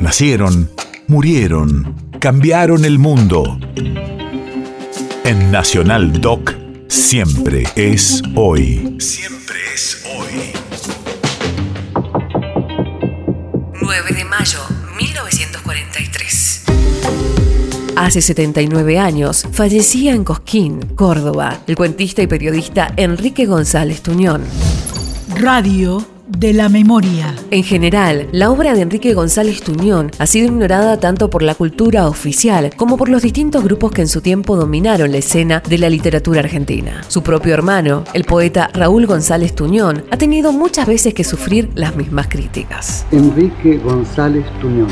Nacieron, murieron, cambiaron el mundo. En Nacional Doc, siempre es hoy. Siempre es hoy. 9 de mayo 1943. Hace 79 años fallecía en Cosquín, Córdoba, el cuentista y periodista Enrique González Tuñón. Radio de la memoria. En general, la obra de Enrique González Tuñón ha sido ignorada tanto por la cultura oficial como por los distintos grupos que en su tiempo dominaron la escena de la literatura argentina. Su propio hermano, el poeta Raúl González Tuñón, ha tenido muchas veces que sufrir las mismas críticas. Enrique González Tuñón,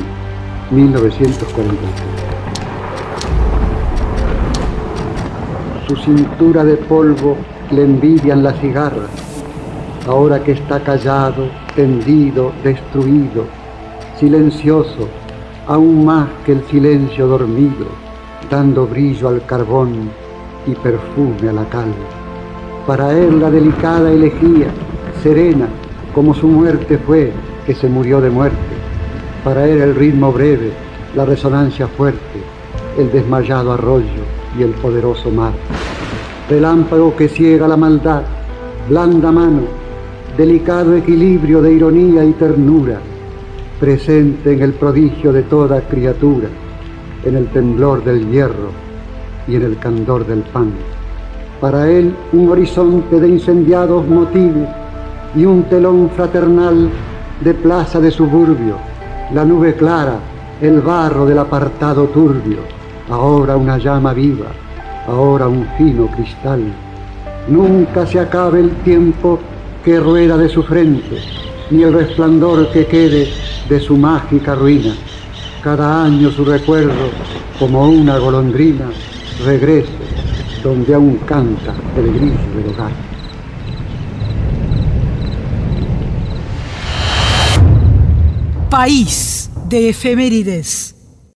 1943. Su cintura de polvo le envidian las cigarras ahora que está callado, tendido, destruido, silencioso, aún más que el silencio dormido, dando brillo al carbón y perfume a la cal. Para él la delicada elegía, serena, como su muerte fue, que se murió de muerte. Para él el ritmo breve, la resonancia fuerte, el desmayado arroyo y el poderoso mar. Relámpago que ciega la maldad, blanda mano, delicado equilibrio de ironía y ternura, presente en el prodigio de toda criatura, en el temblor del hierro y en el candor del pan. Para él un horizonte de incendiados motivos y un telón fraternal de plaza de suburbio, la nube clara, el barro del apartado turbio, ahora una llama viva, ahora un fino cristal. Nunca se acabe el tiempo que rueda de su frente, ni el resplandor que quede de su mágica ruina. Cada año su recuerdo, como una golondrina, regrese donde aún canta el grillo del hogar. País de efemérides.